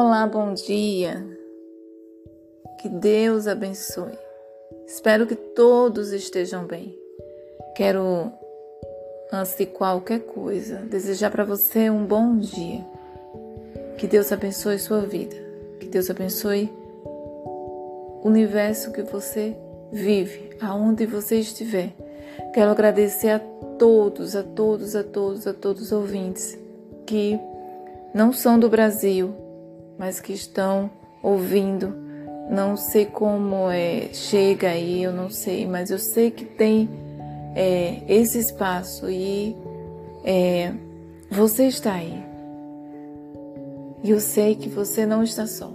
Olá, bom dia. Que Deus abençoe. Espero que todos estejam bem. Quero, antes de qualquer coisa, desejar para você um bom dia. Que Deus abençoe sua vida. Que Deus abençoe o universo que você vive, aonde você estiver. Quero agradecer a todos, a todos, a todos, a todos os ouvintes que não são do Brasil, mas que estão ouvindo. Não sei como é, chega aí, eu não sei, mas eu sei que tem é, esse espaço e é, você está aí. E eu sei que você não está só.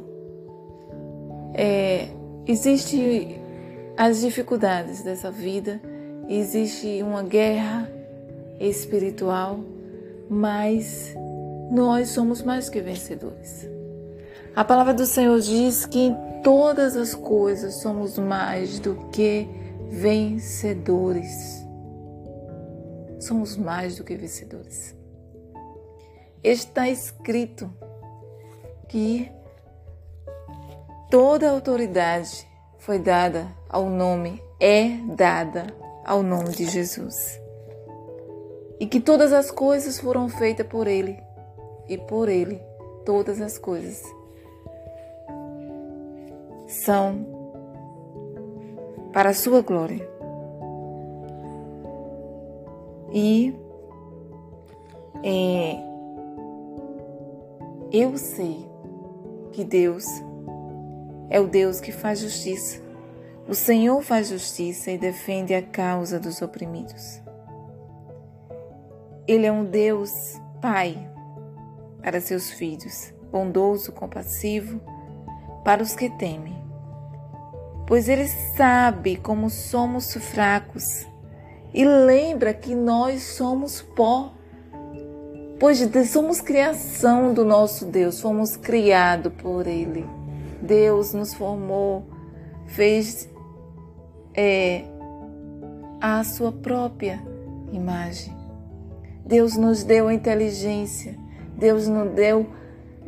É, existe as dificuldades dessa vida, existe uma guerra espiritual, mas nós somos mais que vencedores. A palavra do Senhor diz que em todas as coisas somos mais do que vencedores. Somos mais do que vencedores. Está escrito que toda autoridade foi dada ao nome, é dada ao nome de Jesus. E que todas as coisas foram feitas por Ele, e por Ele todas as coisas são para a sua glória. E é, eu sei que Deus é o Deus que faz justiça. O Senhor faz justiça e defende a causa dos oprimidos. Ele é um Deus Pai para seus filhos, bondoso, compassivo para os que temem pois Ele sabe como somos fracos e lembra que nós somos pó. Pois somos criação do nosso Deus, fomos criados por Ele. Deus nos formou, fez é, a sua própria imagem. Deus nos deu inteligência, Deus nos deu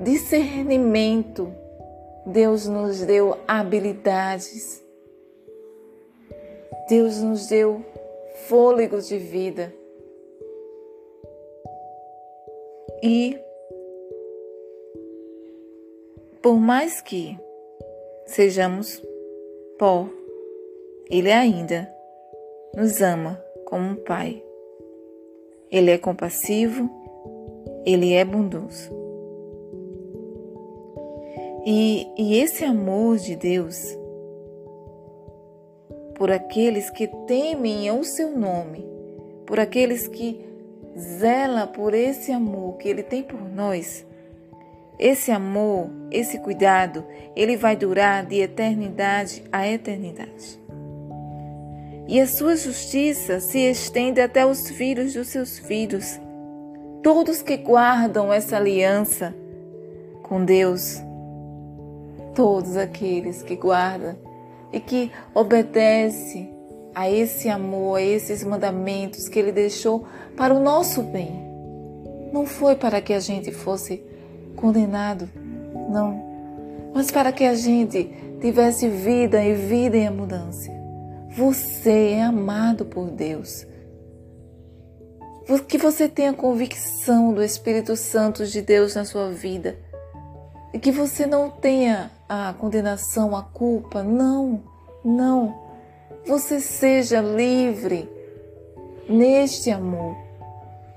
discernimento Deus nos deu habilidades. Deus nos deu fôlego de vida. E por mais que sejamos pó, Ele ainda nos ama como um Pai. Ele é compassivo, Ele é bondoso. E, e esse amor de Deus por aqueles que temem o seu nome, por aqueles que zela por esse amor que ele tem por nós. Esse amor, esse cuidado, ele vai durar de eternidade a eternidade. E a sua justiça se estende até os filhos dos seus filhos. Todos que guardam essa aliança com Deus, todos aqueles que guardam e que obedecem a esse amor, a esses mandamentos que Ele deixou para o nosso bem. Não foi para que a gente fosse condenado, não, mas para que a gente tivesse vida e vida em abundância. Você é amado por Deus. Que você tenha convicção do Espírito Santo de Deus na sua vida e que você não tenha a condenação, a culpa. Não, não. Você seja livre neste amor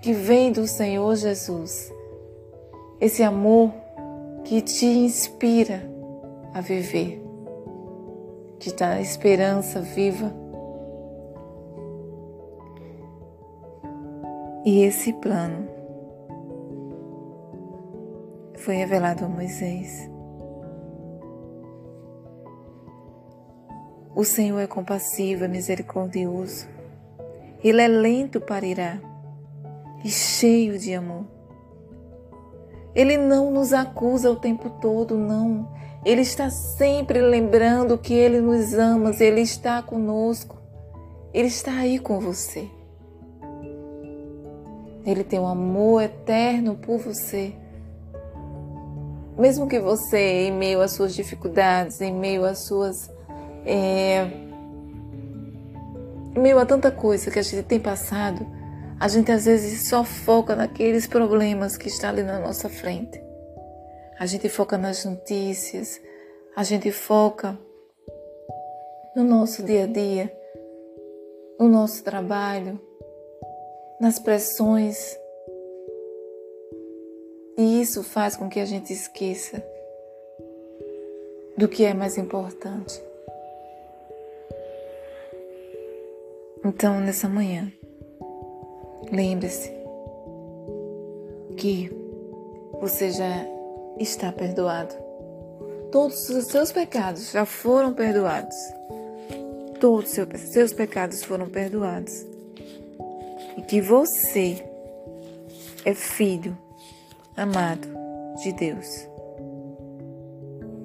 que vem do Senhor Jesus. Esse amor que te inspira a viver, te dá esperança viva. E esse plano foi revelado a Moisés. O Senhor é compassivo, é misericordioso. Ele é lento para irar e cheio de amor. Ele não nos acusa o tempo todo, não. Ele está sempre lembrando que Ele nos ama, Ele está conosco. Ele está aí com você. Ele tem um amor eterno por você. mesmo que você, em meio às suas dificuldades, em meio às suas. É, meio a tanta coisa que a gente tem passado, a gente às vezes só foca naqueles problemas que estão ali na nossa frente. A gente foca nas notícias, a gente foca no nosso dia a dia, no nosso trabalho, nas pressões. E isso faz com que a gente esqueça do que é mais importante. Então, nessa manhã, lembre-se que você já está perdoado. Todos os seus pecados já foram perdoados. Todos os seus pecados foram perdoados. E que você é filho amado de Deus.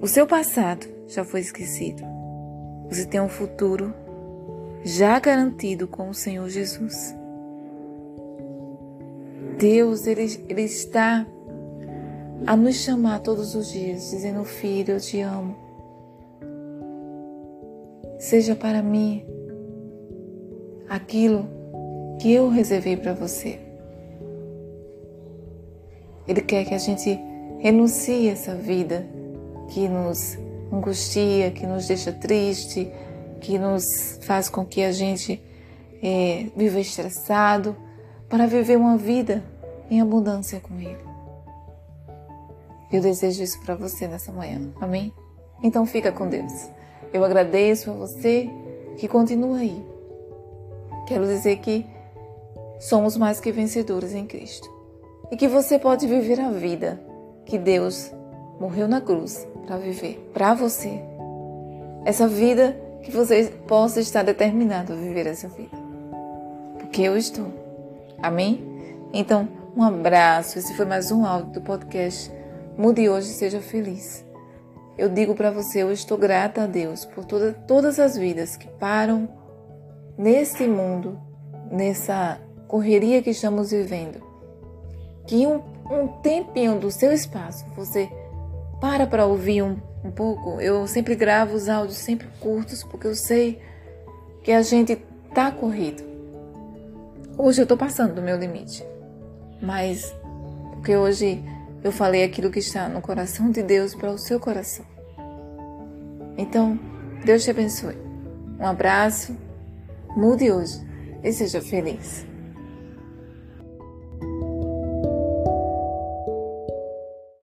O seu passado já foi esquecido. Você tem um futuro já garantido com o Senhor Jesus. Deus, ele, ele está a nos chamar todos os dias, dizendo: Filho, eu te amo. Seja para mim aquilo que eu reservei para você. Ele quer que a gente renuncie essa vida que nos angustia, que nos deixa triste, que nos faz com que a gente é, viva estressado, para viver uma vida em abundância com Ele. Eu desejo isso para você nessa manhã. Amém? Então fica com Deus. Eu agradeço a você que continua aí. Quero dizer que somos mais que vencedores em Cristo. E que você pode viver a vida que Deus morreu na cruz para viver para você. Essa vida que você possa estar determinado a viver essa vida. Porque eu estou. Amém? Então, um abraço. Esse foi mais um áudio do podcast Mude hoje e seja feliz. Eu digo para você, eu estou grata a Deus por toda, todas as vidas que param nesse mundo, nessa correria que estamos vivendo. Que um, um tempinho do seu espaço você para para ouvir um, um pouco. Eu sempre gravo os áudios sempre curtos porque eu sei que a gente tá corrido. Hoje eu estou passando do meu limite, mas porque hoje eu falei aquilo que está no coração de Deus para o seu coração. Então, Deus te abençoe. Um abraço, mude hoje e seja feliz.